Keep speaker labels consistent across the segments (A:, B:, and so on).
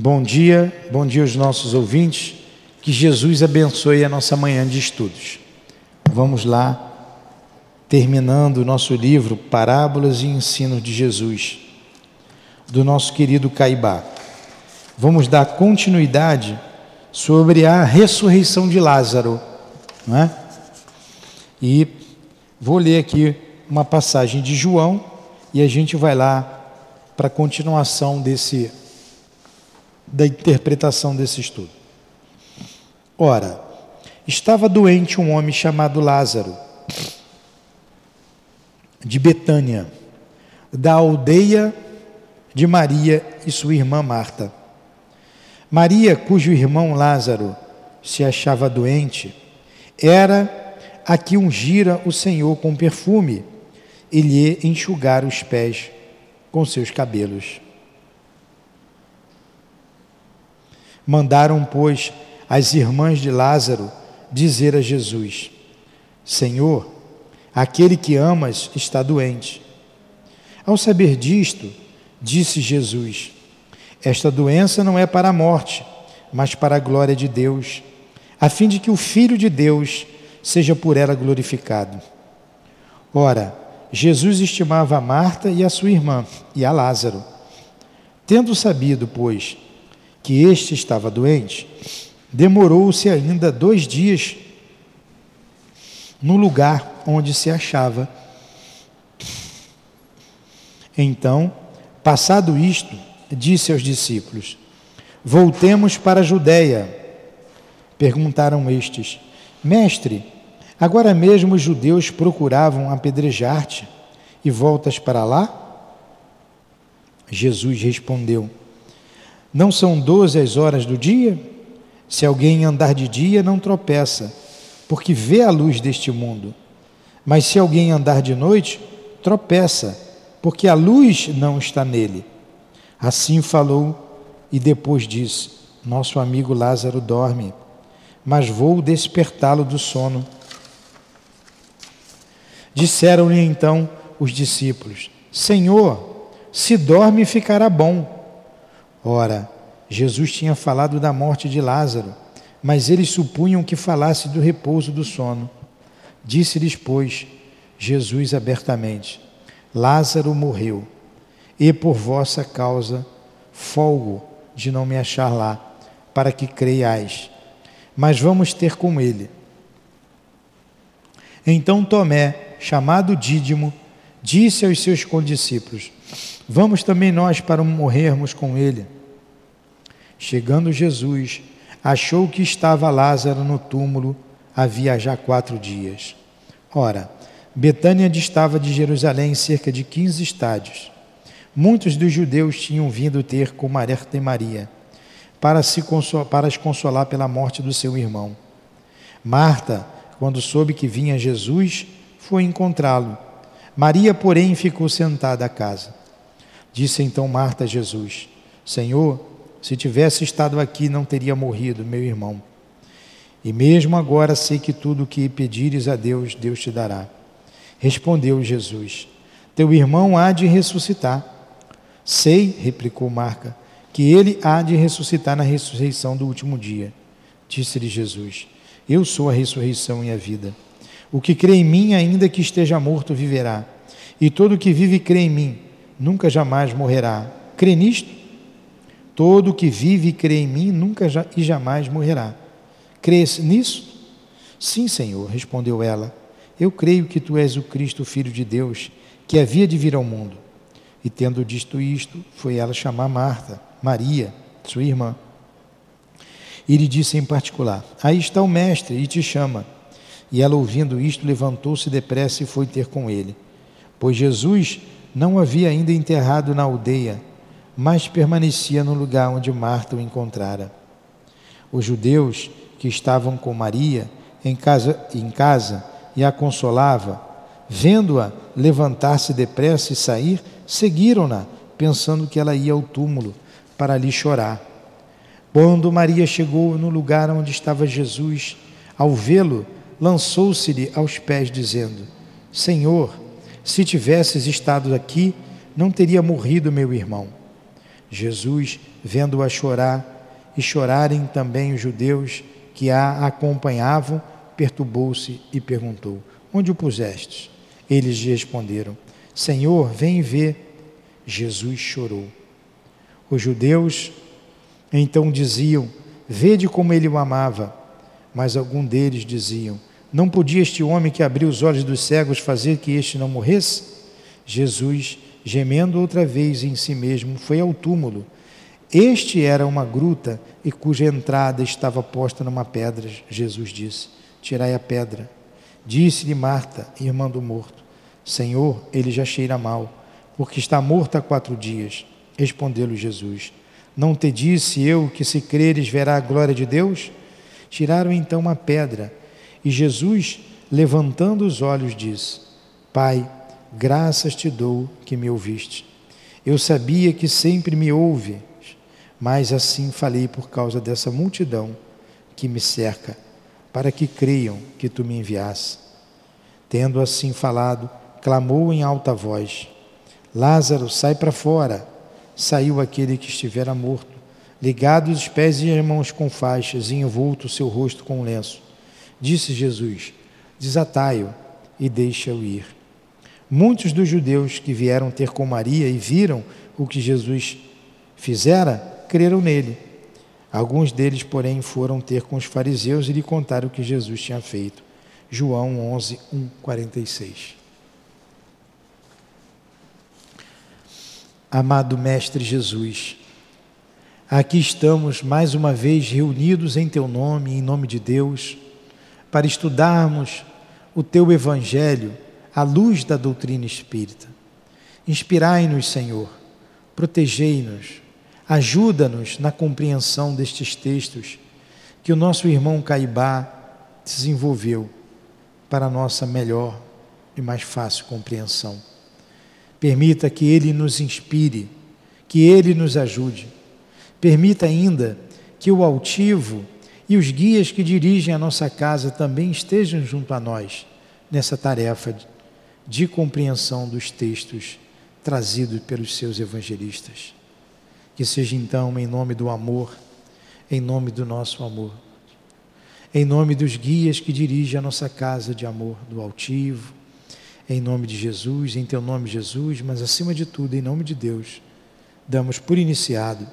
A: Bom dia, bom dia aos nossos ouvintes. Que Jesus abençoe a nossa manhã de estudos. Vamos lá, terminando o nosso livro Parábolas e Ensinos de Jesus, do nosso querido Caibá. Vamos dar continuidade sobre a ressurreição de Lázaro, não é? E vou ler aqui uma passagem de João e a gente vai lá para a continuação desse da interpretação desse estudo. Ora, estava doente um homem chamado Lázaro, de Betânia, da aldeia de Maria e sua irmã Marta. Maria, cujo irmão Lázaro se achava doente, era a que ungira o Senhor com perfume e lhe enxugara os pés com seus cabelos. Mandaram, pois, as irmãs de Lázaro dizer a Jesus: Senhor, aquele que amas está doente. Ao saber disto, disse Jesus: Esta doença não é para a morte, mas para a glória de Deus, a fim de que o Filho de Deus seja por ela glorificado. Ora, Jesus estimava a Marta e a sua irmã, e a Lázaro. Tendo sabido, pois, que este estava doente, demorou-se ainda dois dias no lugar onde se achava. Então, passado isto, disse aos discípulos: Voltemos para a Judéia. Perguntaram estes: Mestre, agora mesmo os judeus procuravam apedrejar-te e voltas para lá? Jesus respondeu: não são doze as horas do dia? Se alguém andar de dia, não tropeça, porque vê a luz deste mundo. Mas se alguém andar de noite, tropeça, porque a luz não está nele. Assim falou e depois disse: Nosso amigo Lázaro dorme, mas vou despertá-lo do sono. Disseram-lhe então os discípulos: Senhor, se dorme, ficará bom. Ora, Jesus tinha falado da morte de Lázaro, mas eles supunham que falasse do repouso do sono. Disse-lhes, pois, Jesus abertamente: Lázaro morreu, e por vossa causa folgo de não me achar lá, para que creiais. Mas vamos ter com ele. Então Tomé, chamado Dídimo, disse aos seus condiscípulos: Vamos também nós para morrermos com ele. Chegando Jesus, achou que estava Lázaro no túmulo havia já quatro dias. Ora, Betânia distava de Jerusalém cerca de quinze estádios. Muitos dos judeus tinham vindo ter com Marta e Maria para, se para as consolar pela morte do seu irmão. Marta, quando soube que vinha Jesus, foi encontrá-lo. Maria, porém, ficou sentada à casa. Disse então Marta a Jesus: Senhor, se tivesse estado aqui, não teria morrido, meu irmão. E mesmo agora sei que tudo o que pedires a Deus, Deus te dará. Respondeu Jesus: Teu irmão há de ressuscitar. Sei, replicou Marca, que ele há de ressuscitar na ressurreição do último dia. Disse-lhe Jesus: Eu sou a ressurreição e a vida. O que crê em mim, ainda que esteja morto, viverá. E todo o que vive crê em mim, nunca jamais morrerá. Crê nisto? Todo que vive e crê em mim nunca e jamais morrerá. Crês nisso? Sim, Senhor, respondeu ela. Eu creio que tu és o Cristo, filho de Deus, que havia de vir ao mundo. E tendo dito isto, foi ela chamar Marta, Maria, sua irmã. E lhe disse em particular: Aí está o mestre e te chama. E ela, ouvindo isto, levantou-se depressa e foi ter com ele. Pois Jesus não havia ainda enterrado na aldeia, mas permanecia no lugar onde Marta o encontrara. Os judeus que estavam com Maria em casa, em casa e a consolava, vendo-a levantar-se depressa e sair, seguiram-na, pensando que ela ia ao túmulo para ali chorar. Quando Maria chegou no lugar onde estava Jesus, ao vê-lo, lançou-se-lhe aos pés, dizendo: Senhor, se tivesses estado aqui, não teria morrido meu irmão. Jesus, vendo-a chorar e chorarem também os judeus que a acompanhavam, perturbou-se e perguntou: Onde o pusestes? Eles responderam: Senhor, vem ver. Jesus chorou. Os judeus então diziam: Vede como ele o amava. Mas algum deles diziam: Não podia este homem que abriu os olhos dos cegos fazer que este não morresse? Jesus, gemendo outra vez em si mesmo, foi ao túmulo. Este era uma gruta e cuja entrada estava posta numa pedra. Jesus disse: Tirai a pedra. Disse-lhe Marta, irmã do morto: Senhor, ele já cheira mal, porque está morto há quatro dias. Respondeu-lhe Jesus: Não te disse eu que se creres verá a glória de Deus? Tiraram então uma pedra e Jesus, levantando os olhos, disse: Pai, graças te dou que me ouviste. Eu sabia que sempre me ouve, mas assim falei por causa dessa multidão que me cerca para que creiam que tu me enviaste. Tendo assim falado, clamou em alta voz: Lázaro, sai para fora. Saiu aquele que estivera morto, ligado os pés e as mãos com faixas e envolto o seu rosto com um lenço. Disse Jesus: Desatai-o e deixa-o ir. Muitos dos judeus que vieram ter com Maria e viram o que Jesus fizera, creram nele. Alguns deles, porém, foram ter com os fariseus e lhe contaram o que Jesus tinha feito. João 11, 1, 46. Amado Mestre Jesus, aqui estamos mais uma vez reunidos em Teu nome, em nome de Deus, para estudarmos o Teu Evangelho à luz da doutrina espírita. Inspirai-nos, Senhor, protegei-nos, Ajuda-nos na compreensão destes textos que o nosso irmão Caibá desenvolveu para nossa melhor e mais fácil compreensão. Permita que ele nos inspire, que ele nos ajude. Permita ainda que o altivo e os guias que dirigem a nossa casa também estejam junto a nós nessa tarefa de compreensão dos textos trazidos pelos seus evangelistas. Que seja então em nome do amor, em nome do nosso amor, em nome dos guias que dirigem a nossa casa de amor, do altivo, em nome de Jesus, em teu nome, Jesus, mas acima de tudo, em nome de Deus, damos por iniciado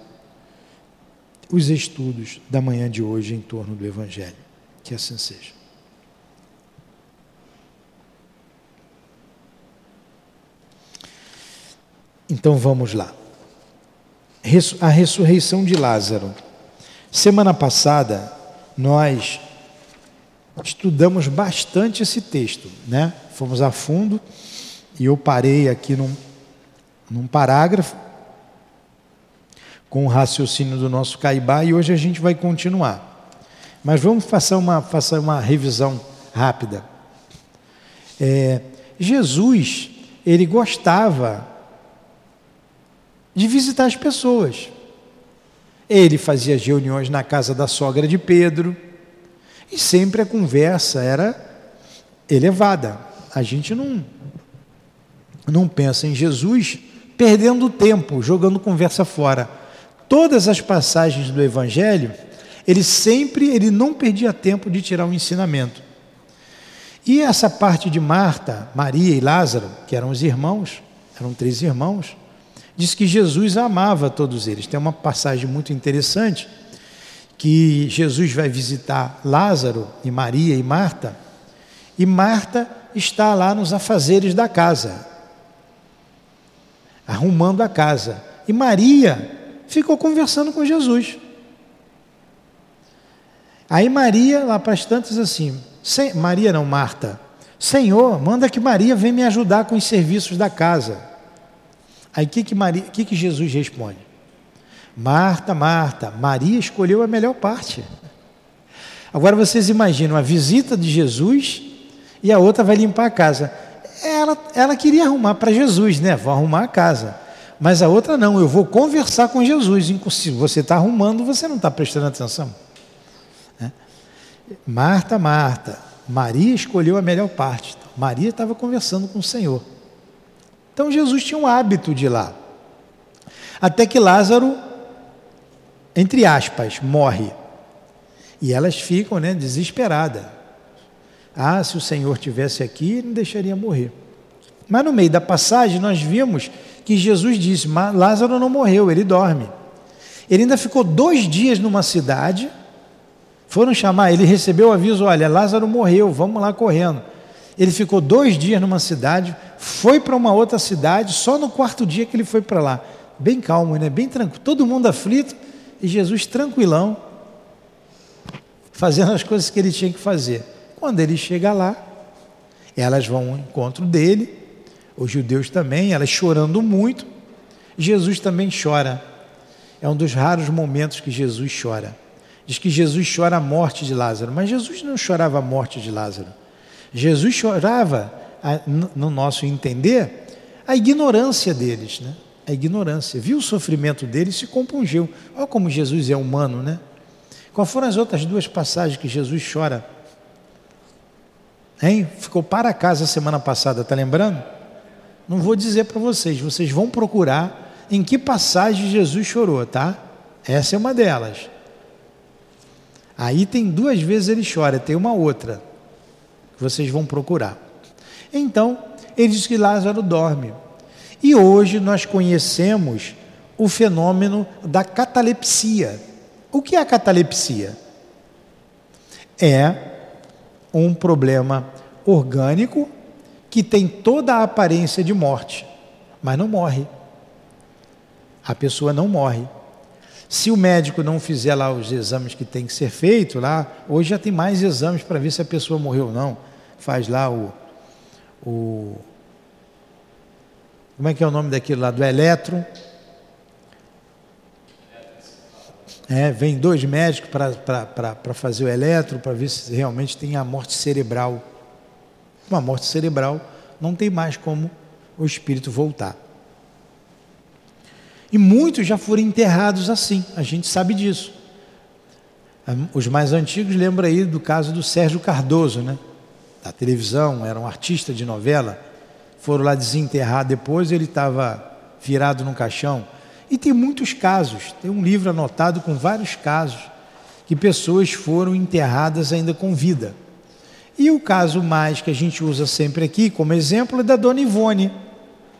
A: os estudos da manhã de hoje em torno do Evangelho. Que assim seja. Então vamos lá a ressurreição de Lázaro. Semana passada, nós estudamos bastante esse texto, né? Fomos a fundo e eu parei aqui num, num parágrafo com o raciocínio do nosso Caibá e hoje a gente vai continuar. Mas vamos fazer uma, fazer uma revisão rápida. É, Jesus, ele gostava de visitar as pessoas. Ele fazia reuniões na casa da sogra de Pedro e sempre a conversa era elevada. A gente não não pensa em Jesus perdendo tempo, jogando conversa fora. Todas as passagens do evangelho, ele sempre, ele não perdia tempo de tirar um ensinamento. E essa parte de Marta, Maria e Lázaro, que eram os irmãos, eram três irmãos, diz que Jesus amava todos eles. Tem uma passagem muito interessante que Jesus vai visitar Lázaro e Maria e Marta, e Marta está lá nos afazeres da casa, arrumando a casa. E Maria ficou conversando com Jesus. Aí Maria, lá para as tantas, assim, Maria não, Marta, Senhor, manda que Maria venha me ajudar com os serviços da casa. Aí o que, que, Maria, que, que Jesus responde? Marta, Marta, Maria escolheu a melhor parte. Agora vocês imaginam a visita de Jesus e a outra vai limpar a casa. Ela, ela queria arrumar para Jesus, né? Vou arrumar a casa. Mas a outra não, eu vou conversar com Jesus. Se você está arrumando, você não está prestando atenção. Né? Marta, Marta, Maria escolheu a melhor parte. Maria estava conversando com o Senhor. Então Jesus tinha um hábito de ir lá. Até que Lázaro, entre aspas, morre. E elas ficam né, desesperadas. Ah, se o Senhor tivesse aqui, não deixaria morrer. Mas no meio da passagem nós vimos que Jesus disse: Lázaro não morreu, ele dorme. Ele ainda ficou dois dias numa cidade. Foram chamar, ele recebeu o aviso: olha, Lázaro morreu, vamos lá correndo. Ele ficou dois dias numa cidade, foi para uma outra cidade, só no quarto dia que ele foi para lá. Bem calmo, né? bem tranquilo, todo mundo aflito e Jesus tranquilão, fazendo as coisas que ele tinha que fazer. Quando ele chega lá, elas vão ao encontro dele, os judeus também, elas chorando muito. Jesus também chora. É um dos raros momentos que Jesus chora. Diz que Jesus chora a morte de Lázaro, mas Jesus não chorava a morte de Lázaro. Jesus chorava, no nosso entender, a ignorância deles, né? A ignorância. Viu o sofrimento deles e se compungeu. Olha como Jesus é humano, né? Quais foram as outras duas passagens que Jesus chora? Hein? Ficou para casa semana passada, tá lembrando? Não vou dizer para vocês, vocês vão procurar em que passagem Jesus chorou, tá? Essa é uma delas. Aí tem duas vezes ele chora, tem uma outra vocês vão procurar. Então, ele diz que Lázaro dorme. E hoje nós conhecemos o fenômeno da catalepsia. O que é a catalepsia? É um problema orgânico que tem toda a aparência de morte, mas não morre. A pessoa não morre. Se o médico não fizer lá os exames que tem que ser feito lá, hoje já tem mais exames para ver se a pessoa morreu ou não. Faz lá o, o como é que é o nome daquilo lá do eletro? É, vem dois médicos para fazer o eletro, para ver se realmente tem a morte cerebral uma morte cerebral, não tem mais como o espírito voltar. E muitos já foram enterrados assim, a gente sabe disso. Os mais antigos lembram aí do caso do Sérgio Cardoso, né? Da televisão, era um artista de novela. Foram lá desenterrar depois, ele estava virado no caixão. E tem muitos casos, tem um livro anotado com vários casos que pessoas foram enterradas ainda com vida. E o caso mais que a gente usa sempre aqui como exemplo é da Dona Ivone,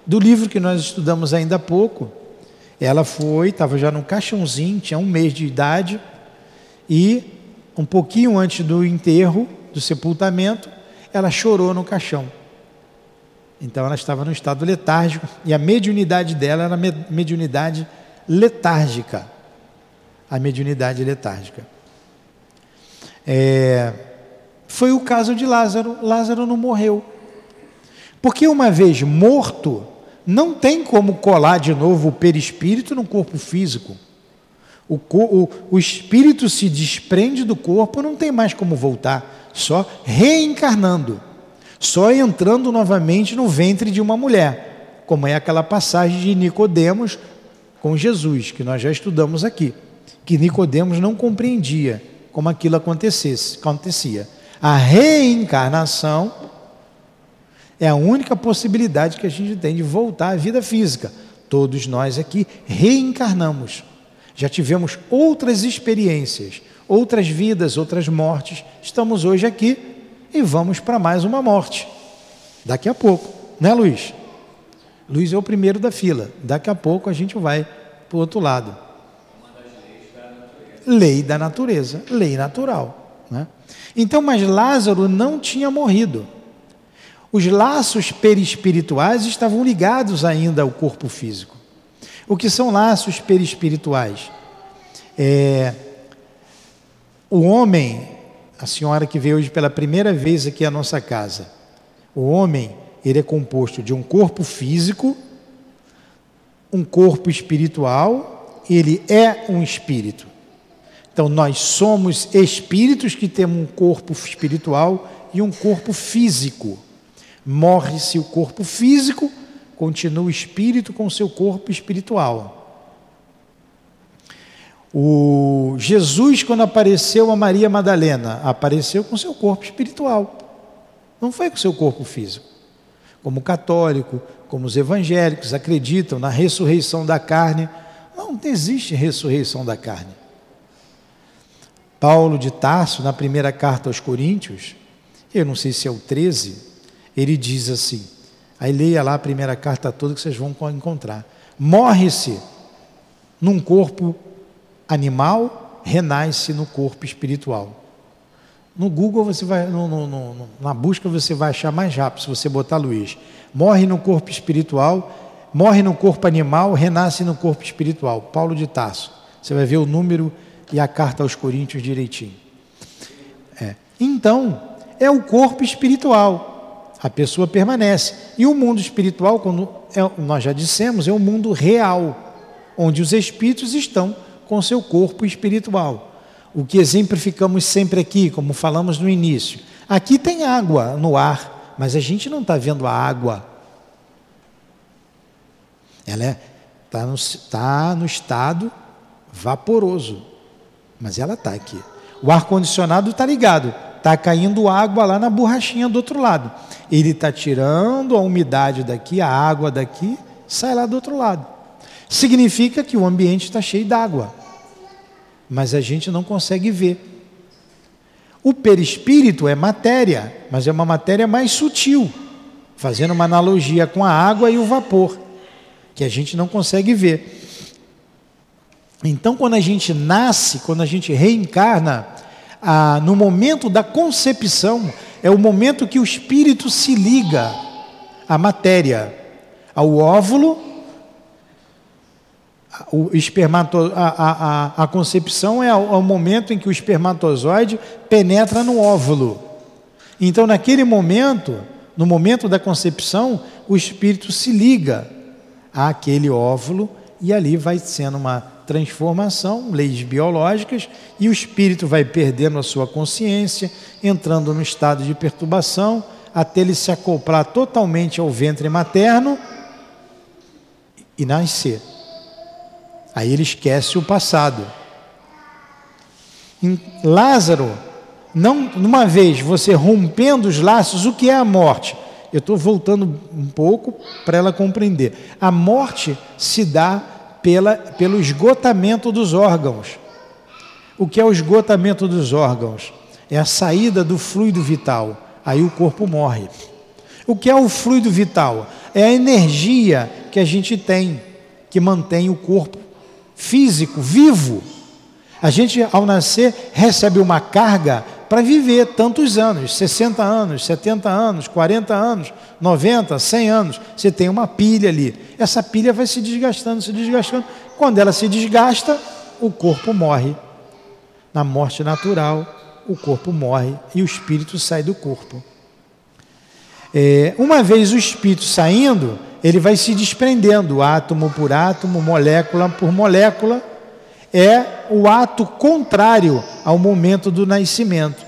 A: do livro que nós estudamos ainda há pouco. Ela foi, estava já no caixãozinho, tinha um mês de idade, e um pouquinho antes do enterro, do sepultamento, ela chorou no caixão. Então ela estava no estado letárgico, e a mediunidade dela era mediunidade letárgica. A mediunidade letárgica. É, foi o caso de Lázaro. Lázaro não morreu. Porque uma vez morto, não tem como colar de novo o perispírito no corpo físico. O, o, o espírito se desprende do corpo, não tem mais como voltar, só reencarnando, só entrando novamente no ventre de uma mulher, como é aquela passagem de Nicodemos com Jesus, que nós já estudamos aqui, que Nicodemos não compreendia como aquilo acontecesse, acontecia. A reencarnação é a única possibilidade que a gente tem de voltar à vida física. Todos nós aqui reencarnamos. Já tivemos outras experiências, outras vidas, outras mortes. Estamos hoje aqui e vamos para mais uma morte. Daqui a pouco, né, Luiz? Luiz é o primeiro da fila. Daqui a pouco a gente vai para o outro lado. Lei da natureza, lei natural. Né? Então, mas Lázaro não tinha morrido. Os laços perispirituais estavam ligados ainda ao corpo físico. O que são laços perispirituais? É, o homem, a senhora que veio hoje pela primeira vez aqui à nossa casa, o homem, ele é composto de um corpo físico, um corpo espiritual, ele é um espírito. Então, nós somos espíritos que temos um corpo espiritual e um corpo físico. Morre-se o corpo físico, continua o espírito com o seu corpo espiritual. O Jesus, quando apareceu a Maria Madalena, apareceu com seu corpo espiritual, não foi com seu corpo físico. Como católico, como os evangélicos acreditam na ressurreição da carne, Não existe ressurreição da carne. Paulo de Tarso, na primeira carta aos Coríntios, eu não sei se é o 13, ele diz assim: aí leia lá a primeira carta toda que vocês vão encontrar. Morre-se num corpo animal, renasce no corpo espiritual. No Google você vai, no, no, no, na busca você vai achar mais rápido se você botar Luiz. Morre no corpo espiritual, morre no corpo animal, renasce no corpo espiritual. Paulo de Tarso. Você vai ver o número e a carta aos Coríntios direitinho. É. Então, é o corpo espiritual. A pessoa permanece. E o mundo espiritual, como é, nós já dissemos, é o mundo real, onde os espíritos estão com seu corpo espiritual. O que exemplificamos sempre aqui, como falamos no início. Aqui tem água no ar, mas a gente não está vendo a água ela está é, tá no, tá no estado vaporoso, mas ela está aqui. O ar-condicionado está ligado, está caindo água lá na borrachinha do outro lado. Ele está tirando a umidade daqui, a água daqui, sai lá do outro lado. Significa que o ambiente está cheio d'água, mas a gente não consegue ver. O perispírito é matéria, mas é uma matéria mais sutil, fazendo uma analogia com a água e o vapor que a gente não consegue ver. Então, quando a gente nasce, quando a gente reencarna, ah, no momento da concepção, é o momento que o espírito se liga à matéria, ao óvulo, o espermato, a, a, a concepção é é o momento em que o espermatozoide penetra no óvulo. Então, naquele momento, no momento da concepção, o espírito se liga àquele óvulo e ali vai sendo uma transformação, leis biológicas, e o espírito vai perdendo a sua consciência, entrando no estado de perturbação, até ele se acoplar totalmente ao ventre materno e nascer. Aí ele esquece o passado. Lázaro, não, numa vez você rompendo os laços, o que é a morte? Eu estou voltando um pouco para ela compreender. A morte se dá pela, pelo esgotamento dos órgãos. O que é o esgotamento dos órgãos? É a saída do fluido vital. Aí o corpo morre. O que é o fluido vital? É a energia que a gente tem, que mantém o corpo físico vivo. A gente, ao nascer, recebe uma carga para viver tantos anos 60 anos, 70 anos, 40 anos, 90, 100 anos. Você tem uma pilha ali. Essa pilha vai se desgastando, se desgastando. Quando ela se desgasta, o corpo morre. Na morte natural, o corpo morre e o espírito sai do corpo. É, uma vez o espírito saindo, ele vai se desprendendo, átomo por átomo, molécula por molécula é o ato contrário ao momento do nascimento.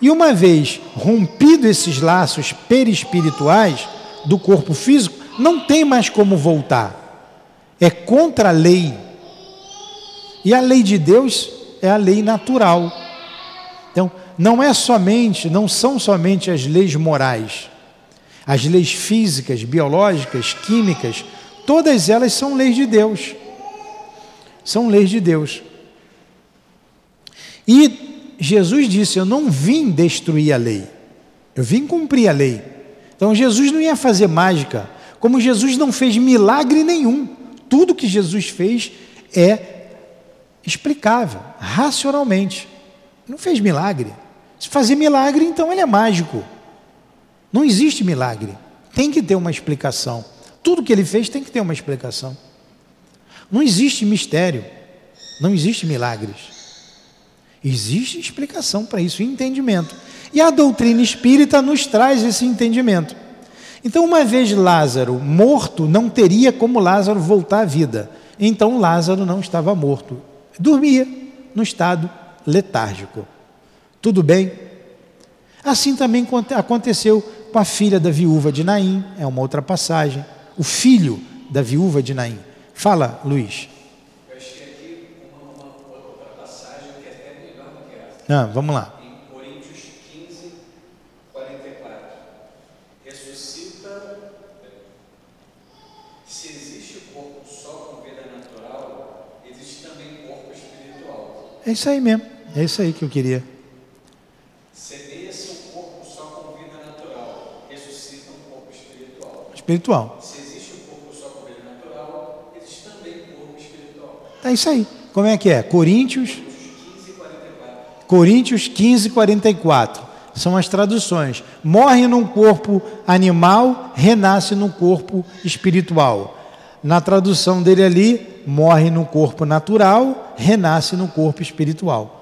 A: E uma vez rompido esses laços perispirituais do corpo físico, não tem mais como voltar. É contra a lei. E a lei de Deus é a lei natural. Então, não é somente, não são somente as leis morais. As leis físicas, biológicas, químicas, todas elas são leis de Deus. São leis de Deus. E Jesus disse: Eu não vim destruir a lei, eu vim cumprir a lei. Então Jesus não ia fazer mágica, como Jesus não fez milagre nenhum. Tudo que Jesus fez é explicável, racionalmente. Não fez milagre. Se fazer milagre, então ele é mágico. Não existe milagre. Tem que ter uma explicação. Tudo que ele fez tem que ter uma explicação. Não existe mistério, não existe milagres. Existe explicação para isso, entendimento. E a doutrina espírita nos traz esse entendimento. Então, uma vez Lázaro morto, não teria como Lázaro voltar à vida. Então, Lázaro não estava morto, dormia no estado letárgico. Tudo bem? Assim também aconteceu com a filha da viúva de Naim, é uma outra passagem. O filho da viúva de Naim. Fala, Luiz. Eu achei aqui uma, uma outra passagem que é até melhor do que essa. Ah, vamos lá. Em Coríntios 15, 44. Ressuscita. Se existe corpo só com vida natural, É isso aí mesmo. É isso aí que eu queria.
B: Semeia-se o corpo só com vida natural, ressuscita um corpo espiritual.
A: Espiritual.
B: Se existe um corpo só com vida natural, existe também um corpo espiritual.
A: É isso aí. Como é que é? Coríntios
B: 15 e 44.
A: Coríntios 15, 44. São as traduções. Morre num corpo animal, renasce num corpo espiritual. Na tradução dele ali, morre no corpo natural, renasce no corpo espiritual.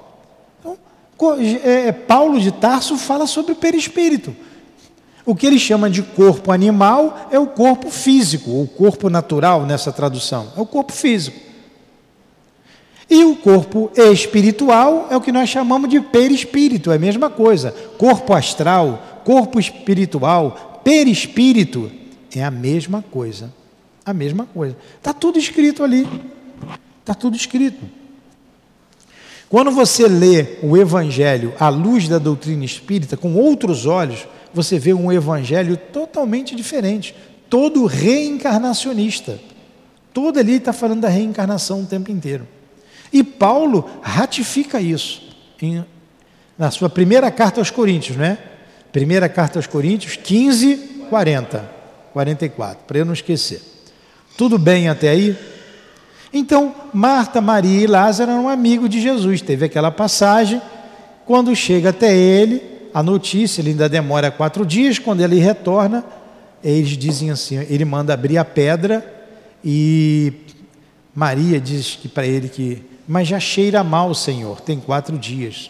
A: Então, é, é, Paulo de Tarso fala sobre o perispírito. O que ele chama de corpo animal é o corpo físico, ou corpo natural nessa tradução. É o corpo físico. E o corpo espiritual é o que nós chamamos de perispírito, é a mesma coisa. Corpo astral, corpo espiritual, perispírito é a mesma coisa. A mesma coisa. Está tudo escrito ali. Está tudo escrito. Quando você lê o Evangelho à luz da doutrina espírita, com outros olhos, você vê um Evangelho totalmente diferente, todo reencarnacionista. Todo ali está falando da reencarnação o tempo inteiro. E Paulo ratifica isso em- na sua primeira carta aos Coríntios, não é? Primeira carta aos Coríntios, 15, 40, 44, para eu não esquecer. Tudo bem até aí? Então, Marta, Maria e Lázaro eram amigos de Jesus. Teve aquela passagem, quando chega até ele, a notícia, ele ainda demora quatro dias, quando ele retorna, eles dizem assim, ele manda abrir a pedra e Maria diz que para ele que, mas já cheira mal, Senhor, tem quatro dias.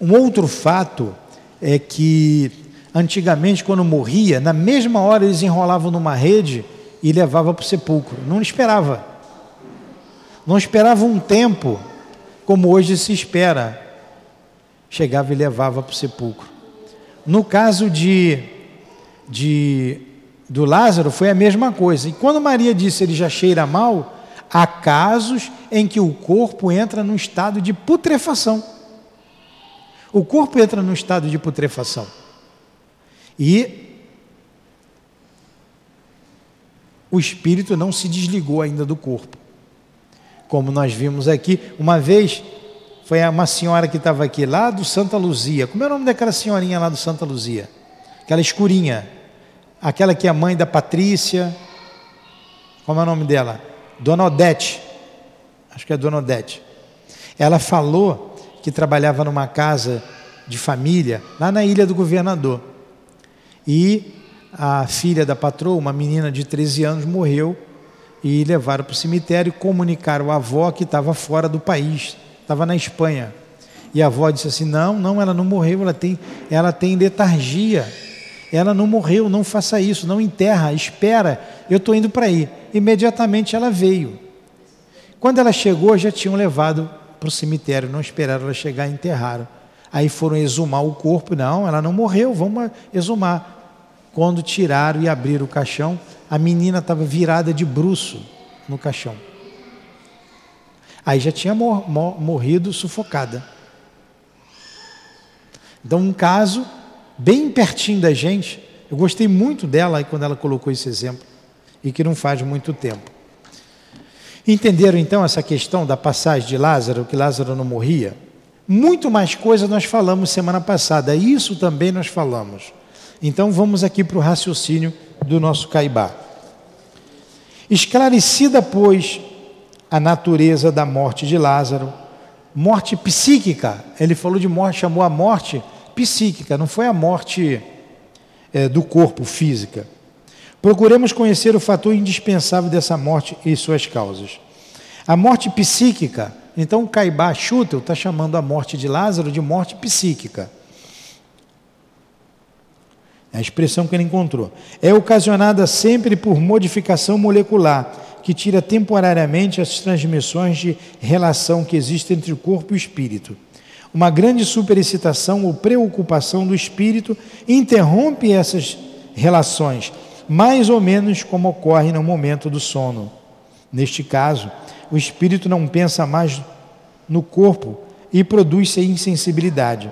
A: Um outro fato é que antigamente, quando morria, na mesma hora eles enrolavam numa rede e levavam para o sepulcro. Não esperava. Não esperava um tempo, como hoje se espera. Chegava e levava para o sepulcro. No caso de, de do Lázaro foi a mesma coisa. E quando Maria disse ele já cheira mal, há casos em que o corpo entra num estado de putrefação. O corpo entra num estado de putrefação. E o espírito não se desligou ainda do corpo. Como nós vimos aqui, uma vez foi uma senhora que estava aqui lá do Santa Luzia. Como é o nome daquela senhorinha lá do Santa Luzia? Aquela escurinha. Aquela que é a mãe da Patrícia. Como é o nome dela? Dona Odete. Acho que é Dona Odete. Ela falou que trabalhava numa casa de família lá na Ilha do Governador. E a filha da patroa, uma menina de 13 anos, morreu e levaram para o cemitério e comunicaram à avó que estava fora do país, estava na Espanha. E a avó disse assim: Não, não, ela não morreu, ela tem, ela tem letargia. Ela não morreu, não faça isso, não enterra, espera, eu estou indo para aí. Imediatamente ela veio. Quando ela chegou, já tinham levado para o cemitério, não esperaram ela chegar e enterraram. Aí foram exumar o corpo, não, ela não morreu, vamos exumar. Quando tiraram e abriram o caixão, a menina estava virada de bruço no caixão. Aí já tinha mor mor morrido sufocada. Então, um caso bem pertinho da gente, eu gostei muito dela quando ela colocou esse exemplo, e que não faz muito tempo. Entenderam então essa questão da passagem de Lázaro, que Lázaro não morria? Muito mais coisa nós falamos semana passada, isso também nós falamos. Então vamos aqui para o raciocínio do nosso Caibá. Esclarecida, pois, a natureza da morte de Lázaro, morte psíquica, ele falou de morte, chamou a morte psíquica, não foi a morte é, do corpo física. Procuremos conhecer o fator indispensável dessa morte e suas causas. A morte psíquica, então Caibá Schutel está chamando a morte de Lázaro de morte psíquica. É a expressão que ele encontrou. É ocasionada sempre por modificação molecular, que tira temporariamente as transmissões de relação que existe entre o corpo e o espírito. Uma grande superexcitação ou preocupação do espírito interrompe essas relações, mais ou menos como ocorre no momento do sono. Neste caso, o espírito não pensa mais no corpo e produz-se insensibilidade.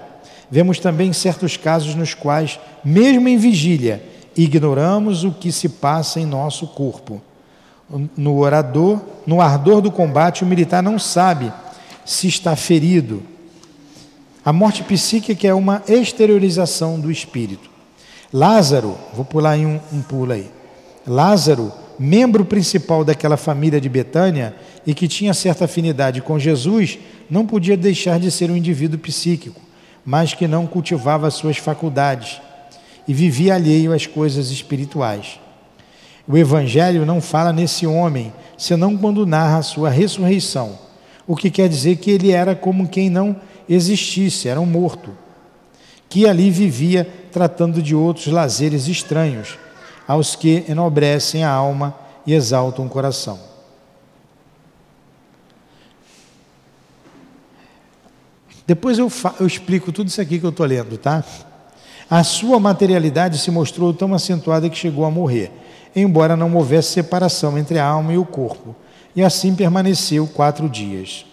A: Vemos também certos casos nos quais, mesmo em vigília, ignoramos o que se passa em nosso corpo. no orador, no ardor do combate, o militar não sabe se está ferido. A morte psíquica é uma exteriorização do espírito. Lázaro, vou pular em um, um pulo aí. Lázaro, membro principal daquela família de Betânia e que tinha certa afinidade com Jesus, não podia deixar de ser um indivíduo psíquico, mas que não cultivava suas faculdades e vivia alheio às coisas espirituais. O Evangelho não fala nesse homem, senão quando narra a sua ressurreição, o que quer dizer que ele era como quem não existisse, era um morto, que ali vivia tratando de outros lazeres estranhos, aos que enobrecem a alma e exaltam o coração. Depois eu, eu explico tudo isso aqui que eu estou lendo, tá? A sua materialidade se mostrou tão acentuada que chegou a morrer embora não houvesse separação entre a alma e o corpo, e assim permaneceu quatro dias.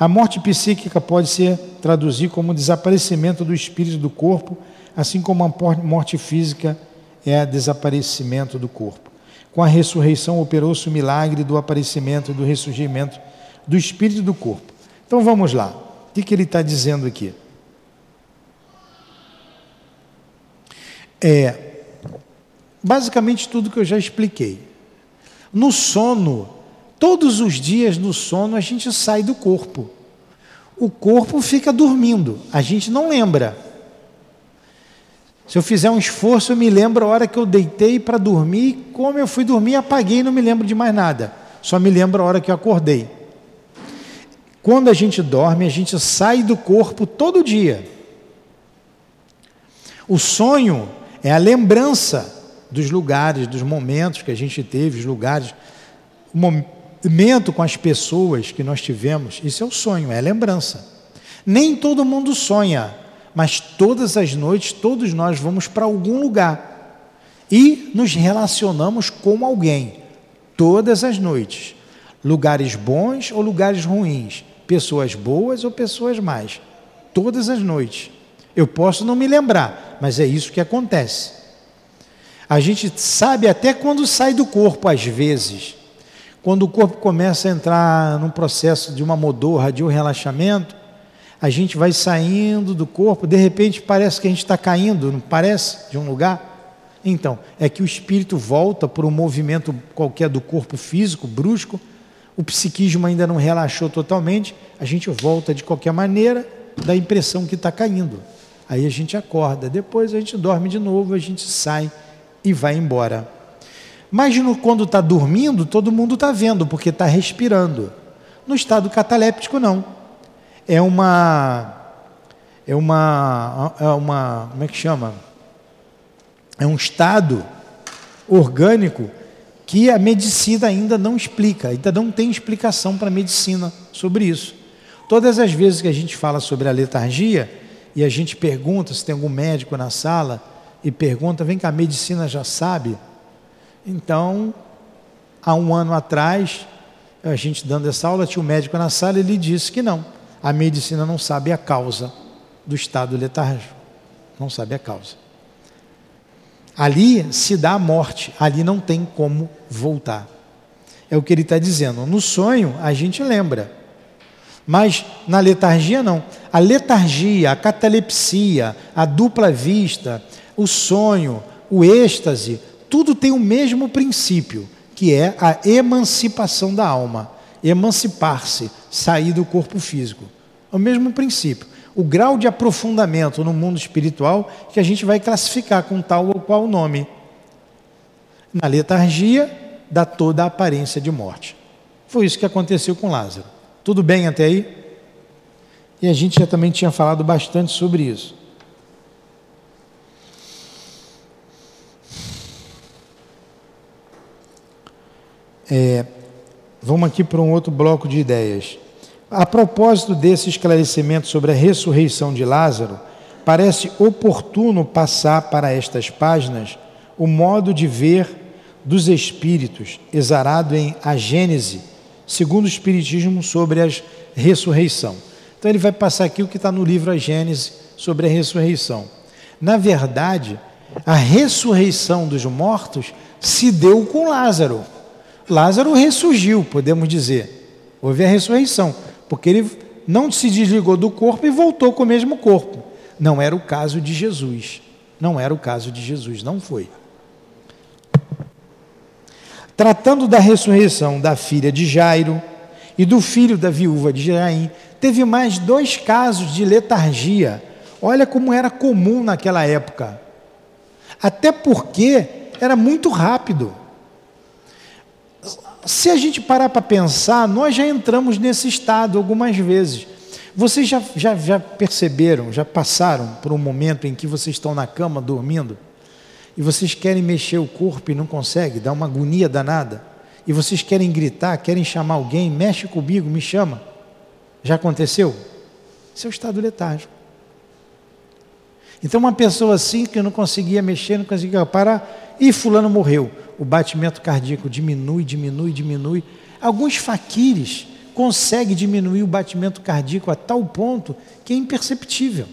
A: A morte psíquica pode ser traduzida como desaparecimento do espírito do corpo, assim como a morte física é desaparecimento do corpo. Com a ressurreição operou-se o milagre do aparecimento e do ressurgimento do espírito do corpo. Então vamos lá. O que, que ele está dizendo aqui? É, Basicamente tudo que eu já expliquei. No sono, todos os dias no sono a gente sai do corpo. O corpo fica dormindo, a gente não lembra. Se eu fizer um esforço, eu me lembro a hora que eu deitei para dormir, como eu fui dormir, apaguei não me lembro de mais nada. Só me lembro a hora que eu acordei. Quando a gente dorme, a gente sai do corpo todo dia. O sonho é a lembrança dos lugares, dos momentos que a gente teve, os lugares, o momento com as pessoas que nós tivemos. Isso é o sonho, é lembrança. Nem todo mundo sonha, mas todas as noites, todos nós vamos para algum lugar e nos relacionamos com alguém, todas as noites. Lugares bons ou lugares ruins, pessoas boas ou pessoas más, todas as noites. Eu posso não me lembrar, mas é isso que acontece. A gente sabe até quando sai do corpo, às vezes. Quando o corpo começa a entrar num processo de uma modorra, de um relaxamento, a gente vai saindo do corpo, de repente parece que a gente está caindo, não parece? De um lugar? Então, é que o espírito volta por um movimento qualquer do corpo físico, brusco, o psiquismo ainda não relaxou totalmente, a gente volta de qualquer maneira, dá a impressão que está caindo. Aí a gente acorda, depois a gente dorme de novo, a gente sai e vai embora. Mas no, quando está dormindo, todo mundo está vendo, porque está respirando. No estado cataléptico, não. É uma. É uma. É uma. Como é que chama? É um estado orgânico que a medicina ainda não explica, ainda não tem explicação para a medicina sobre isso. Todas as vezes que a gente fala sobre a letargia e a gente pergunta se tem algum médico na sala, e pergunta: vem cá, a medicina já sabe? Então, há um ano atrás, a gente dando essa aula, tinha um médico na sala e ele disse que não, a medicina não sabe a causa do estado letárgico, não sabe a causa. Ali se dá a morte, ali não tem como voltar. É o que ele está dizendo. No sonho, a gente lembra, mas na letargia, não. A letargia, a catalepsia, a dupla vista, o sonho, o êxtase, tudo tem o mesmo princípio, que é a emancipação da alma, emancipar-se, sair do corpo físico. É o mesmo princípio. O grau de aprofundamento no mundo espiritual que a gente vai classificar com tal ou qual nome. Na letargia, dá toda a aparência de morte. Foi isso que aconteceu com Lázaro. Tudo bem até aí? E a gente já também tinha falado bastante sobre isso. É, vamos aqui para um outro bloco de ideias. A propósito desse esclarecimento sobre a ressurreição de Lázaro, parece oportuno passar para estas páginas o modo de ver dos espíritos, exarado em A Gênese, segundo o Espiritismo, sobre a ressurreição. Então, ele vai passar aqui o que está no livro A Gênese sobre a ressurreição. Na verdade, a ressurreição dos mortos se deu com Lázaro. Lázaro ressurgiu, podemos dizer. Houve a ressurreição, porque ele não se desligou do corpo e voltou com o mesmo corpo. Não era o caso de Jesus. Não era o caso de Jesus, não foi. Tratando da ressurreição da filha de Jairo e do filho da viúva de Jaim, teve mais dois casos de letargia. Olha como era comum naquela época. Até porque era muito rápido. Se a gente parar para pensar, nós já entramos nesse estado algumas vezes. Vocês já, já, já perceberam, já passaram por um momento em que vocês estão na cama dormindo e vocês querem mexer o corpo e não conseguem, dá uma agonia danada, e vocês querem gritar, querem chamar alguém, mexe comigo, me chama. Já aconteceu? Isso é estado letárgico. Então, uma pessoa assim que não conseguia mexer, não conseguia parar, e fulano morreu. O batimento cardíaco diminui, diminui, diminui. Alguns faquires conseguem diminuir o batimento cardíaco a tal ponto que é imperceptível.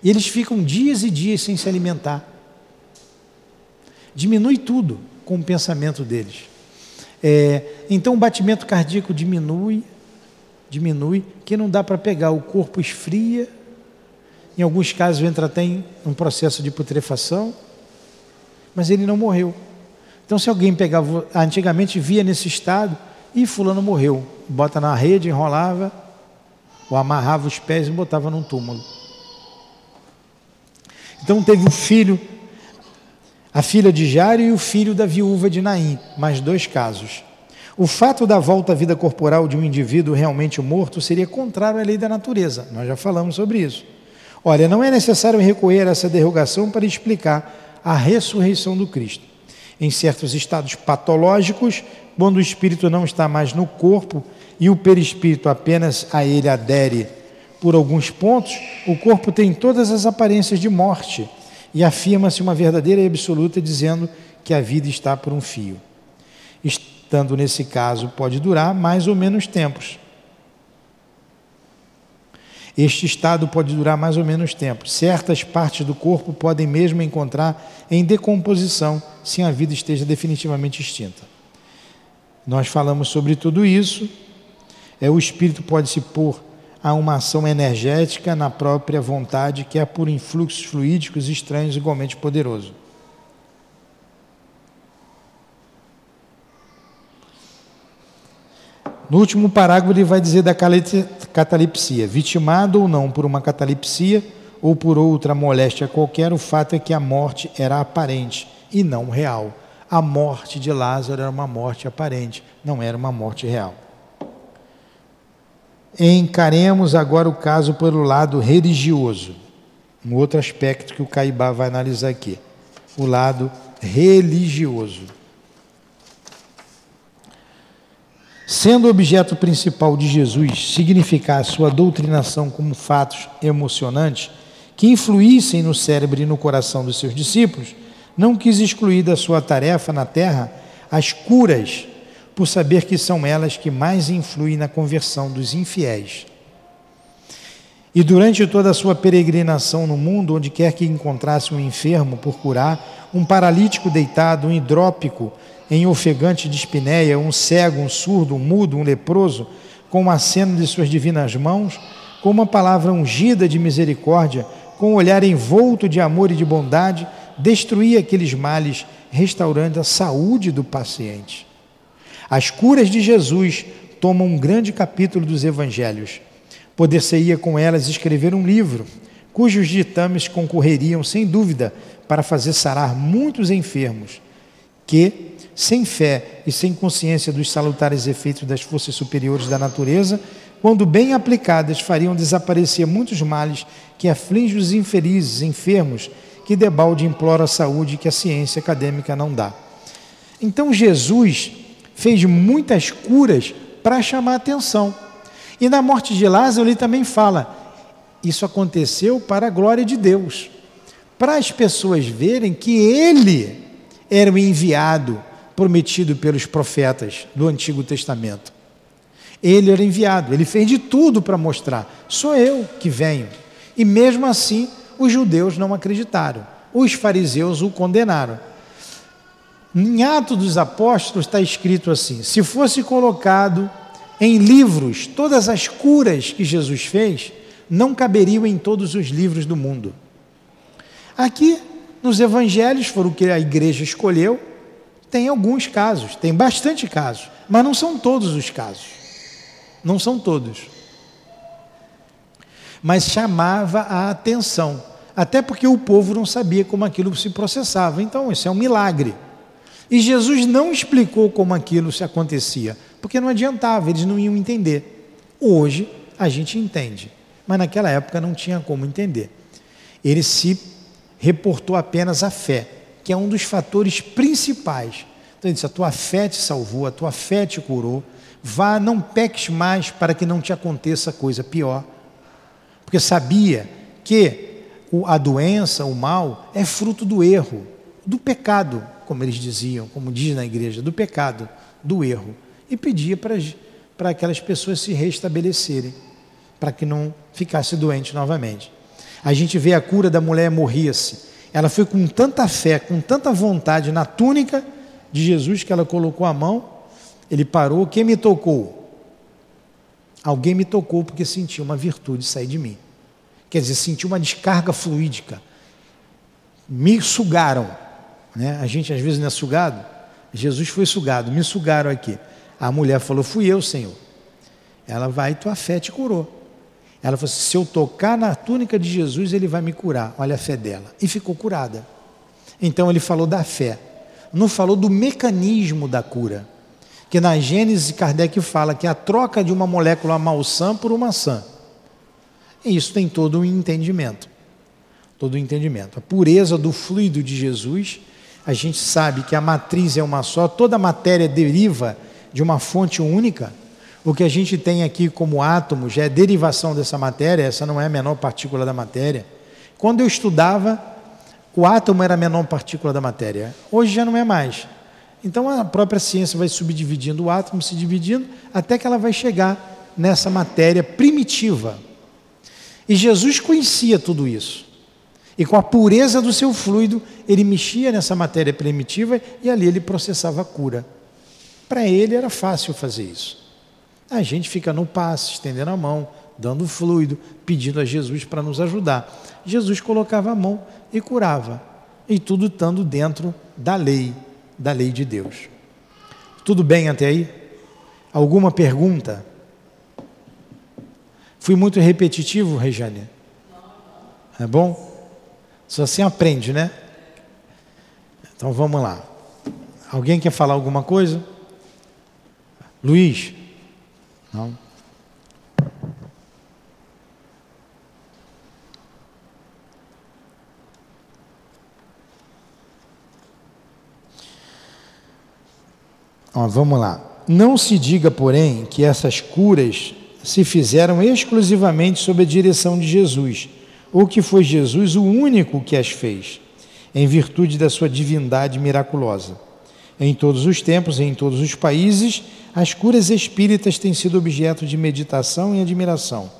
A: E eles ficam dias e dias sem se alimentar. Diminui tudo com o pensamento deles. É, então o batimento cardíaco diminui, diminui, que não dá para pegar, o corpo esfria, em alguns casos entra até em um processo de putrefação, mas ele não morreu. Então, se alguém pegava, antigamente via nesse estado, e fulano morreu, bota na rede, enrolava, ou amarrava os pés e botava num túmulo. Então teve o filho, a filha de Jário e o filho da viúva de Naim, mais dois casos. O fato da volta à vida corporal de um indivíduo realmente morto seria contrário à lei da natureza. Nós já falamos sobre isso. Olha, não é necessário recorrer a essa derrogação para explicar a ressurreição do Cristo. Em certos estados patológicos, quando o espírito não está mais no corpo e o perispírito apenas a ele adere por alguns pontos, o corpo tem todas as aparências de morte e afirma-se uma verdadeira e absoluta dizendo que a vida está por um fio. Estando nesse caso, pode durar mais ou menos tempos. Este estado pode durar mais ou menos tempo. Certas partes do corpo podem mesmo encontrar em decomposição se a vida esteja definitivamente extinta. Nós falamos sobre tudo isso. É o espírito pode se pôr a uma ação energética na própria vontade que é por influxos fluídicos estranhos igualmente poderoso. No último parágrafo, ele vai dizer da catalepsia. Vitimado ou não por uma catalepsia ou por outra moléstia qualquer, o fato é que a morte era aparente e não real. A morte de Lázaro era uma morte aparente, não era uma morte real. Encaremos agora o caso pelo lado religioso. Um outro aspecto que o Caibá vai analisar aqui. O lado religioso. Sendo o objeto principal de Jesus significar sua doutrinação como fatos emocionantes que influíssem no cérebro e no coração dos seus discípulos, não quis excluir da sua tarefa na terra as curas, por saber que são elas que mais influem na conversão dos infiéis. E durante toda a sua peregrinação no mundo, onde quer que encontrasse um enfermo por curar, um paralítico deitado, um hidrópico em ofegante de espinéia, um cego, um surdo, um mudo, um leproso, com uma cena de suas divinas mãos, com uma palavra ungida de misericórdia, com um olhar envolto de amor e de bondade, destruía aqueles males, restaurando a saúde do paciente. As curas de Jesus tomam um grande capítulo dos evangelhos. Poder-se-ia com elas escrever um livro, cujos ditames concorreriam, sem dúvida, para fazer sarar muitos enfermos, que, sem fé e sem consciência dos salutares efeitos das forças superiores da natureza, quando bem aplicadas, fariam desaparecer muitos males que afligem os infelizes, enfermos, que debalde implora a saúde que a ciência acadêmica não dá. Então Jesus fez muitas curas para chamar atenção. E na morte de Lázaro ele também fala: isso aconteceu para a glória de Deus, para as pessoas verem que ele era o enviado prometido pelos profetas do Antigo Testamento. Ele era enviado, ele fez de tudo para mostrar: sou eu que venho. E mesmo assim, os judeus não acreditaram, os fariseus o condenaram. Em Atos dos Apóstolos está escrito assim: se fosse colocado em livros todas as curas que Jesus fez, não caberiam em todos os livros do mundo. Aqui, nos evangelhos, foram o que a igreja escolheu, tem alguns casos, tem bastante casos, mas não são todos os casos. Não são todos. Mas chamava a atenção, até porque o povo não sabia como aquilo se processava. Então, isso é um milagre. E Jesus não explicou como aquilo se acontecia, porque não adiantava, eles não iam entender. Hoje a gente entende, mas naquela época não tinha como entender. Ele se reportou apenas à fé, que é um dos fatores principais. Então ele disse: A tua fé te salvou, a tua fé te curou. Vá, não peques mais para que não te aconteça coisa pior. Porque sabia que a doença, o mal, é fruto do erro, do pecado, como eles diziam, como diz na igreja, do pecado, do erro. E pedia para, para aquelas pessoas se restabelecerem, para que não ficasse doente novamente. A gente vê a cura da mulher morria-se. Ela foi com tanta fé, com tanta vontade na túnica de Jesus que ela colocou a mão, ele parou. Quem me tocou? Alguém me tocou porque sentiu uma virtude sair de mim. Quer dizer, sentiu uma descarga fluídica. Me sugaram. Né? A gente às vezes não é sugado. Jesus foi sugado, me sugaram aqui. A mulher falou: Fui eu, Senhor. Ela vai, tua fé te curou. Ela falou assim: Se eu tocar na túnica de Jesus, ele vai me curar. Olha a fé dela. E ficou curada. Então ele falou da fé, não falou do mecanismo da cura. Que na Gênesis Kardec fala que é a troca de uma molécula malsã por uma sã. E isso tem todo um entendimento. Todo o um entendimento. A pureza do fluido de Jesus a gente sabe que a matriz é uma só, toda a matéria deriva de uma fonte única. O que a gente tem aqui como átomo já é derivação dessa matéria, essa não é a menor partícula da matéria. Quando eu estudava, o átomo era a menor partícula da matéria. Hoje já não é mais. Então a própria ciência vai subdividindo o átomo, se dividindo, até que ela vai chegar nessa matéria primitiva. E Jesus conhecia tudo isso. E com a pureza do seu fluido, ele mexia nessa matéria primitiva e ali ele processava a cura. Para ele era fácil fazer isso. A gente fica no passe, estendendo a mão, dando fluido, pedindo a Jesus para nos ajudar. Jesus colocava a mão e curava. E tudo estando dentro da lei, da lei de Deus. Tudo bem até aí? Alguma pergunta? Fui muito repetitivo, Rejane? É bom? Só assim aprende, né? Então vamos lá. Alguém quer falar alguma coisa? Luiz? Não? Ó, vamos lá. Não se diga, porém, que essas curas se fizeram exclusivamente sob a direção de Jesus ou que foi Jesus o único que as fez, em virtude da sua divindade miraculosa. Em todos os tempos e em todos os países, as curas espíritas têm sido objeto de meditação e admiração.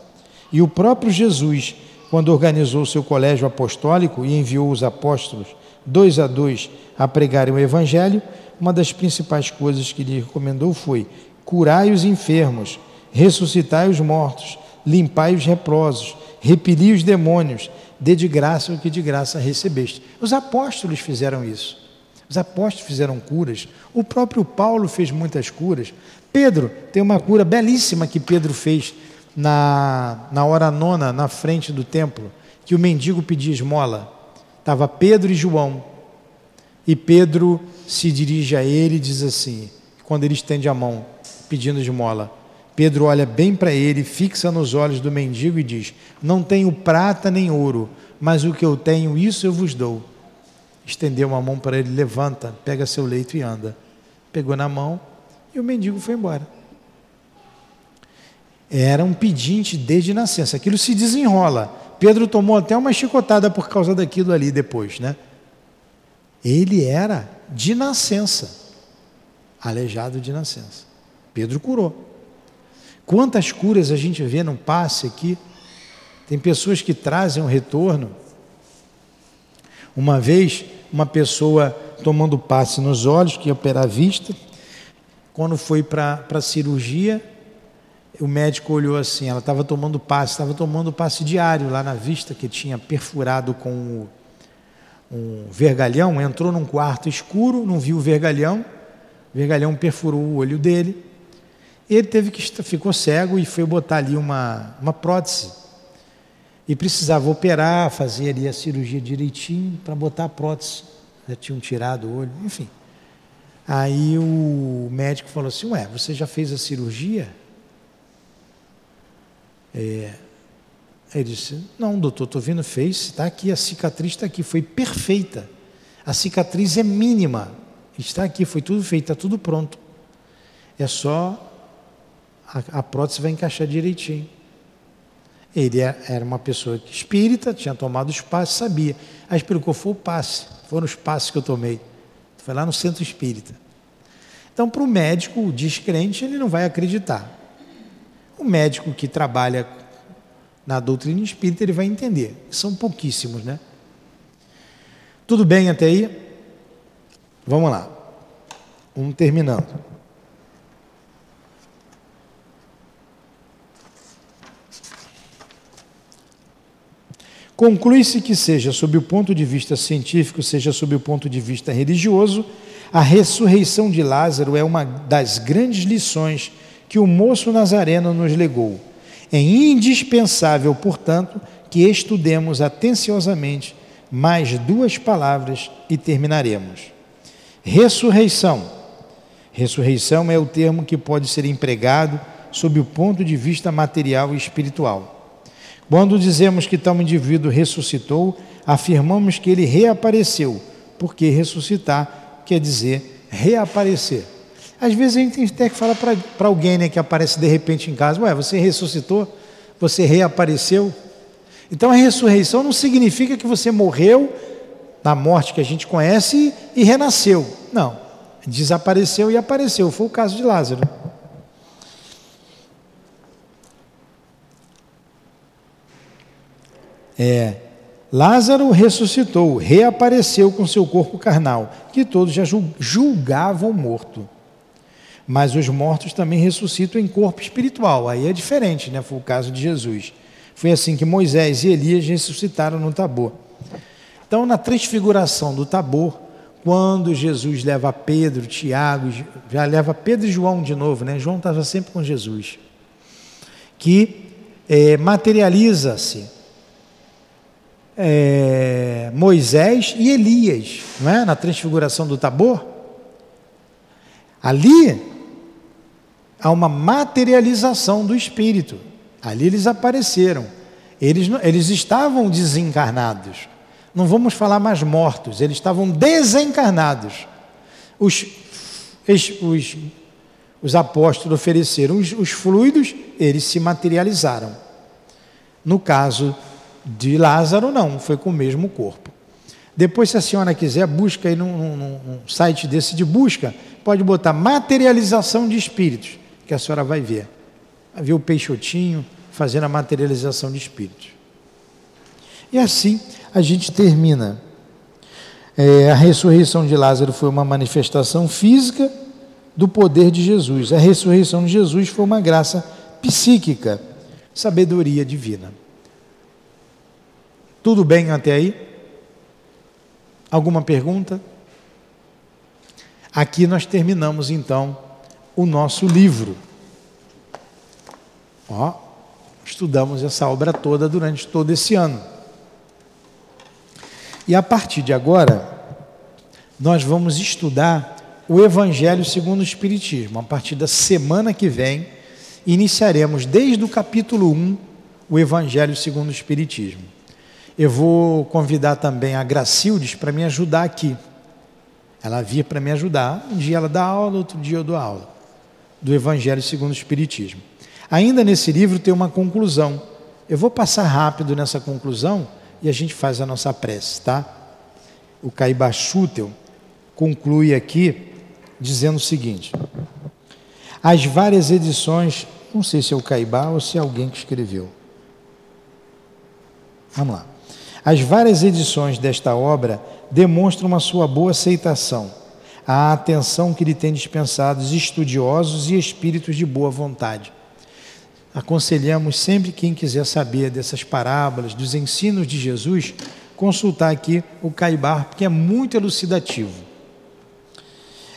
A: E o próprio Jesus, quando organizou seu colégio apostólico e enviou os apóstolos dois a dois a pregarem o Evangelho, uma das principais coisas que lhe recomendou foi: curai os enfermos, ressuscitai os mortos, limpai os leprosos, repeli os demônios, dê de graça o que de graça recebeste. Os apóstolos fizeram isso. Os apóstolos fizeram curas. O próprio Paulo fez muitas curas. Pedro tem uma cura belíssima que Pedro fez na, na hora nona, na frente do templo, que o mendigo pedia esmola. Estava Pedro e João. E Pedro se dirige a ele e diz assim, quando ele estende a mão, pedindo esmola: Pedro olha bem para ele, fixa nos olhos do mendigo e diz: Não tenho prata nem ouro, mas o que eu tenho, isso eu vos dou. Estendeu uma mão para ele, levanta, pega seu leito e anda. Pegou na mão e o mendigo foi embora. Era um pedinte desde nascença. Aquilo se desenrola. Pedro tomou até uma chicotada por causa daquilo ali depois, né? Ele era de nascença, aleijado de nascença. Pedro curou. Quantas curas a gente vê num passe aqui? Tem pessoas que trazem um retorno. Uma vez, uma pessoa tomando passe nos olhos, que ia operar a vista. Quando foi para a cirurgia, o médico olhou assim, ela estava tomando passe, estava tomando passe diário lá na vista, que tinha perfurado com um vergalhão, entrou num quarto escuro, não viu o vergalhão, o vergalhão perfurou o olho dele, ele teve que ficou cego e foi botar ali uma, uma prótese. E precisava operar, fazer ali a cirurgia direitinho para botar a prótese. Já tinham tirado o olho, enfim. Aí o médico falou assim: Ué, você já fez a cirurgia? É, ele disse: Não, doutor, estou vendo, fez, está aqui, a cicatriz está aqui, foi perfeita. A cicatriz é mínima, está aqui, foi tudo feito, está tudo pronto. É só a, a prótese vai encaixar direitinho. Ele é, era uma pessoa espírita, tinha tomado os passes, sabia. Aí explicou: foi o passe, foram os passes que eu tomei. Foi lá no centro espírita. Então, para o médico descrente, ele não vai acreditar. O médico que trabalha na doutrina espírita, ele vai entender. São pouquíssimos, né? Tudo bem até aí? Vamos lá. Vamos terminando. Conclui-se que, seja sob o ponto de vista científico, seja sob o ponto de vista religioso, a ressurreição de Lázaro é uma das grandes lições que o moço nazareno nos legou. É indispensável, portanto, que estudemos atenciosamente mais duas palavras e terminaremos. Ressurreição. Ressurreição é o termo que pode ser empregado sob o ponto de vista material e espiritual. Quando dizemos que tal indivíduo ressuscitou, afirmamos que ele reapareceu, porque ressuscitar quer dizer reaparecer. Às vezes a gente tem até que falar para alguém né, que aparece de repente em casa: Ué, você ressuscitou? Você reapareceu? Então a ressurreição não significa que você morreu na morte que a gente conhece e renasceu. Não. Desapareceu e apareceu. Foi o caso de Lázaro. É, Lázaro ressuscitou, reapareceu com seu corpo carnal, que todos já julgavam morto. Mas os mortos também ressuscitam em corpo espiritual. Aí é diferente, né? Foi o caso de Jesus. Foi assim que Moisés e Elias ressuscitaram no Tabor. Então, na transfiguração do Tabor, quando Jesus leva Pedro, Tiago, já leva Pedro e João de novo, né? João estava sempre com Jesus, que é, materializa-se é, Moisés e Elias, não é? na transfiguração do Tabor. Ali há uma materialização do Espírito. Ali eles apareceram. Eles, eles estavam desencarnados. Não vamos falar mais mortos, eles estavam desencarnados. Os, os, os apóstolos ofereceram os, os fluidos, eles se materializaram. No caso de Lázaro, não, foi com o mesmo corpo. Depois, se a senhora quiser, busca aí num, num, num site desse de busca, pode botar materialização de espíritos, que a senhora vai ver. Vai ver o peixotinho fazendo a materialização de espíritos. E assim a gente termina. É, a ressurreição de Lázaro foi uma manifestação física do poder de Jesus. A ressurreição de Jesus foi uma graça psíquica, sabedoria divina. Tudo bem até aí? Alguma pergunta? Aqui nós terminamos então o nosso livro. Ó, estudamos essa obra toda durante todo esse ano. E a partir de agora, nós vamos estudar o Evangelho segundo o Espiritismo. A partir da semana que vem, iniciaremos desde o capítulo 1 o Evangelho segundo o Espiritismo. Eu vou convidar também a Gracildes para me ajudar aqui. Ela via para me ajudar. Um dia ela dá aula, outro dia eu dou aula. Do Evangelho segundo o Espiritismo. Ainda nesse livro tem uma conclusão. Eu vou passar rápido nessa conclusão e a gente faz a nossa prece, tá? O Caiba Schutel conclui aqui dizendo o seguinte: as várias edições, não sei se é o Caibá ou se é alguém que escreveu. Vamos lá. As várias edições desta obra demonstram a sua boa aceitação, a atenção que lhe têm dispensado os estudiosos e espíritos de boa vontade. Aconselhamos sempre quem quiser saber dessas parábolas, dos ensinos de Jesus, consultar aqui o Caibar, porque é muito elucidativo.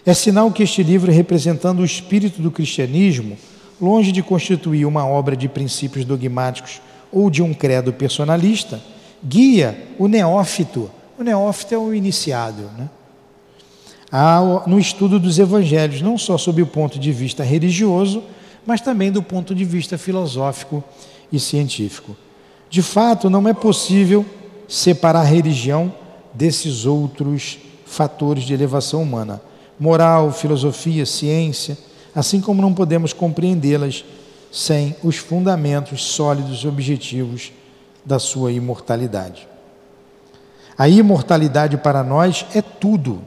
A: É sinal que este livro, representando o espírito do cristianismo, longe de constituir uma obra de princípios dogmáticos ou de um credo personalista, guia o neófito. O neófito é o iniciado, né? no estudo dos evangelhos, não só sob o ponto de vista religioso, mas também do ponto de vista filosófico e científico. De fato, não é possível separar a religião desses outros fatores de elevação humana moral, filosofia, ciência, assim como não podemos compreendê-las sem os fundamentos sólidos e objetivos da sua imortalidade. A imortalidade para nós é tudo.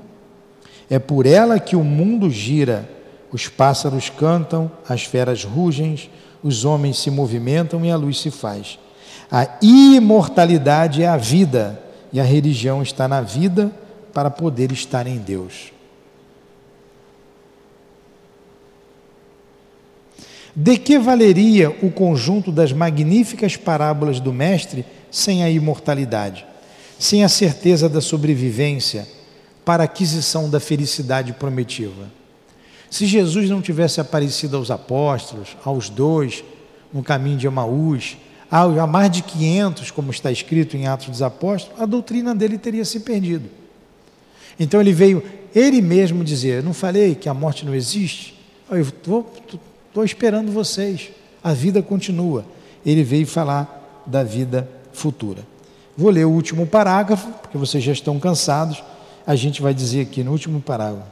A: É por ela que o mundo gira, os pássaros cantam, as feras rugem, os homens se movimentam e a luz se faz. A imortalidade é a vida e a religião está na vida para poder estar em Deus. De que valeria o conjunto das magníficas parábolas do Mestre sem a imortalidade, sem a certeza da sobrevivência para a aquisição da felicidade prometiva? Se Jesus não tivesse aparecido aos apóstolos, aos dois, no caminho de Emaús, a mais de 500, como está escrito em Atos dos Apóstolos, a doutrina dele teria se perdido. Então ele veio, ele mesmo dizer: Não falei que a morte não existe? Eu vou Estou esperando vocês. A vida continua. Ele veio falar da vida futura. Vou ler o último parágrafo, porque vocês já estão cansados. A gente vai dizer aqui no último parágrafo.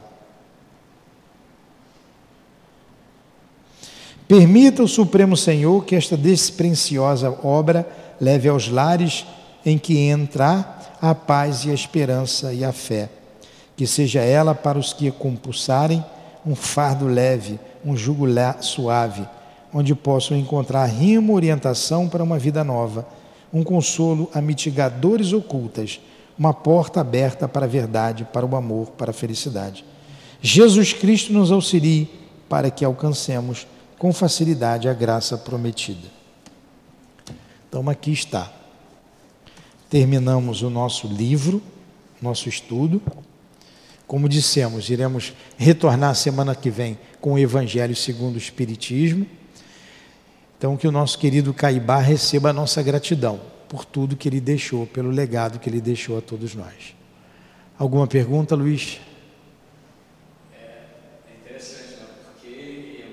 A: Permita o Supremo Senhor que esta despreciosa obra leve aos lares em que entrar a paz e a esperança e a fé. Que seja ela para os que compulsarem um fardo leve um jugo suave, onde posso encontrar rimo, orientação para uma vida nova, um consolo a mitigadores ocultas, uma porta aberta para a verdade, para o amor, para a felicidade. Jesus Cristo nos auxilie para que alcancemos com facilidade a graça prometida. Então, aqui está. Terminamos o nosso livro, nosso estudo. Como dissemos, iremos retornar semana que vem com o Evangelho segundo o Espiritismo. Então, que o nosso querido Caibá receba a nossa gratidão por tudo que ele deixou, pelo legado que ele deixou a todos nós. Alguma pergunta, Luiz?
B: É,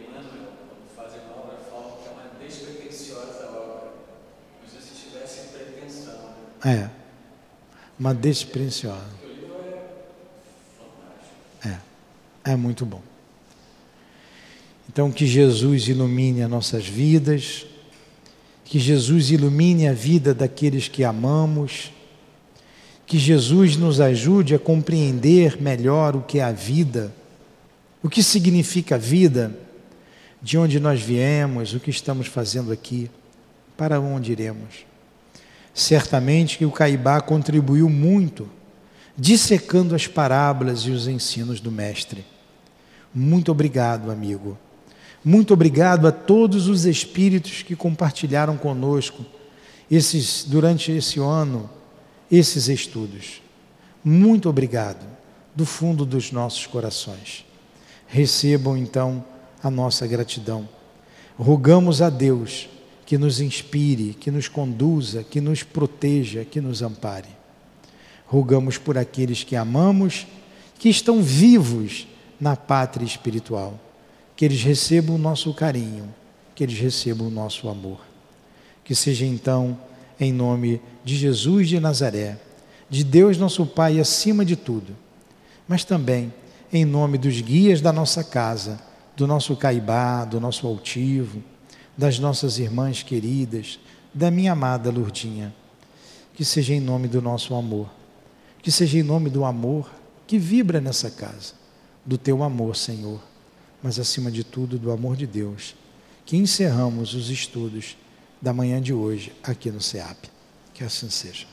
B: quando fazem uma é pretensão.
A: Né? É, despretensiosa. É muito bom. Então, que Jesus ilumine as nossas vidas, que Jesus ilumine a vida daqueles que amamos, que Jesus nos ajude a compreender melhor o que é a vida, o que significa a vida, de onde nós viemos, o que estamos fazendo aqui, para onde iremos. Certamente que o Caibá contribuiu muito, dissecando as parábolas e os ensinos do Mestre. Muito obrigado, amigo. Muito obrigado a todos os espíritos que compartilharam conosco esses durante esse ano esses estudos. Muito obrigado do fundo dos nossos corações. Recebam então a nossa gratidão. Rogamos a Deus que nos inspire, que nos conduza, que nos proteja, que nos ampare. Rogamos por aqueles que amamos, que estão vivos na pátria espiritual. Que eles recebam o nosso carinho, que eles recebam o nosso amor. Que seja então, em nome de Jesus de Nazaré, de Deus nosso Pai acima de tudo, mas também em nome dos guias da nossa casa, do nosso Caibá, do nosso altivo, das nossas irmãs queridas, da minha amada Lurdinha. Que seja em nome do nosso amor, que seja em nome do amor que vibra nessa casa do teu amor, Senhor, mas acima de tudo do amor de Deus, que encerramos os estudos da manhã de hoje aqui no SEAP. Que assim seja.